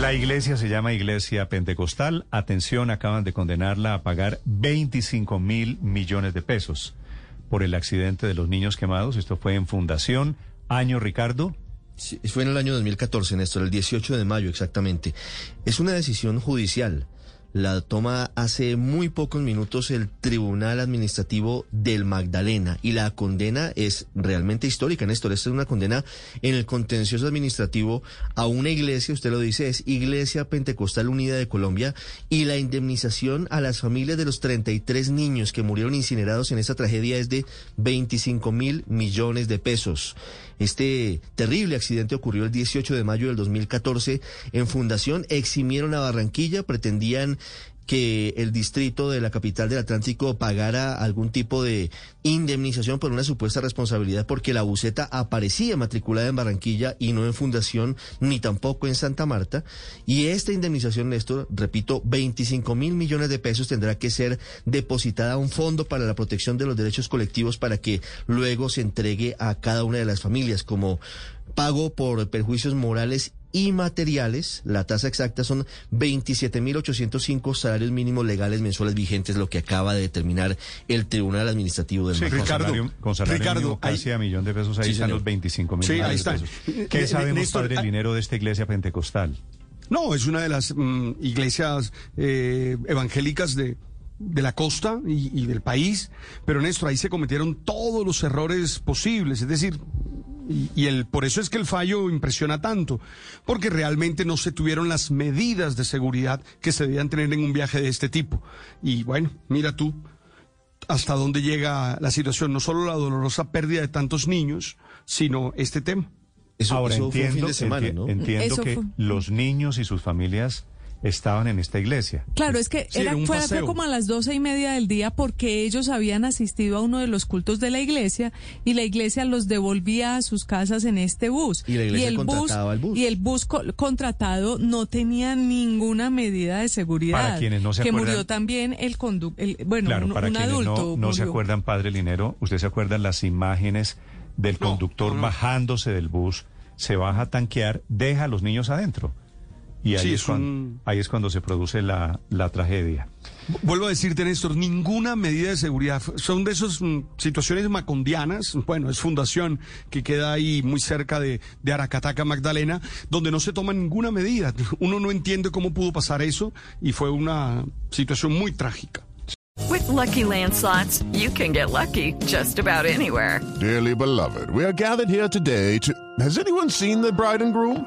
La iglesia se llama Iglesia Pentecostal. Atención, acaban de condenarla a pagar 25 mil millones de pesos por el accidente de los niños quemados. Esto fue en Fundación. Año, Ricardo. Sí, fue en el año 2014, Néstor, el 18 de mayo exactamente. Es una decisión judicial. La toma hace muy pocos minutos el Tribunal Administrativo del Magdalena y la condena es realmente histórica, Néstor. Esta es una condena en el contencioso administrativo a una iglesia, usted lo dice, es Iglesia Pentecostal Unida de Colombia y la indemnización a las familias de los 33 niños que murieron incinerados en esta tragedia es de 25 mil millones de pesos. Este terrible accidente ocurrió el 18 de mayo del 2014 en Fundación. Eximieron a Barranquilla, pretendían que el distrito de la capital del Atlántico pagara algún tipo de indemnización por una supuesta responsabilidad porque la buceta aparecía matriculada en Barranquilla y no en Fundación ni tampoco en Santa Marta. Y esta indemnización, Néstor, repito, 25 mil millones de pesos tendrá que ser depositada a un fondo para la protección de los derechos colectivos para que luego se entregue a cada una de las familias como pago por perjuicios morales y materiales. La tasa exacta son 27.805 salarios mínimos legales mensuales vigentes, lo que acaba de determinar el Tribunal Administrativo del Sí, con Ricardo, salario, con salario Ricardo, mínimo casi ahí- a millón de pesos. Ahí Sí, están señor. los 25 mil Sí, millones ahí de está. pesos. ¿Qué sabemos, Néstor, padre ah- Linero, de esta iglesia pentecostal? No, es una de las mm, iglesias eh, evangélicas de, de la costa y, y del país, pero Néstor, ahí se cometieron todos los errores posibles, es decir, y, y el, por eso es que el fallo impresiona tanto, porque realmente no se tuvieron las medidas de seguridad que se debían tener en un viaje de este tipo. Y bueno, mira tú hasta dónde llega la situación, no solo la dolorosa pérdida de tantos niños, sino este tema. Eso, Ahora eso fue un entiendo, fin de semana, enti- ¿no? entiendo Eso que fue. los niños y sus familias estaban en esta iglesia. Claro, es que Sí, era, fue, paseo. como a las doce y media del día porque ellos habían asistido a uno de los cultos de la iglesia y la iglesia los devolvía a sus casas en este bus. Y la iglesia el contrataba el bus. Y el bus co- contratado no tenía ninguna medida de seguridad. Para quienes no se que acuerdan- murió también el conductor, bueno, Claro, un, para un quienes adulto. no, no se acuerdan, padre Linero, ¿usted se acuerdan las imágenes del No, conductor no, no. bajándose del bus, se baja a tanquear, deja a los niños adentro? Y ahí, Sí, es, es cuando, un- ahí es cuando se produce la, la tragedia. Vuelvo a decirte, Néstor, ninguna medida de seguridad. Son de esas mm, situaciones macondianas. Bueno, es fundación que queda ahí muy cerca de, de Aracataca, Magdalena, donde no se toma ninguna medida. Uno no entiende cómo pudo pasar eso y fue una situación muy trágica. With Lucky Land slots, you can get lucky just about anywhere. Dearly beloved, we are gathered here today to. Has anyone seen the bride and groom?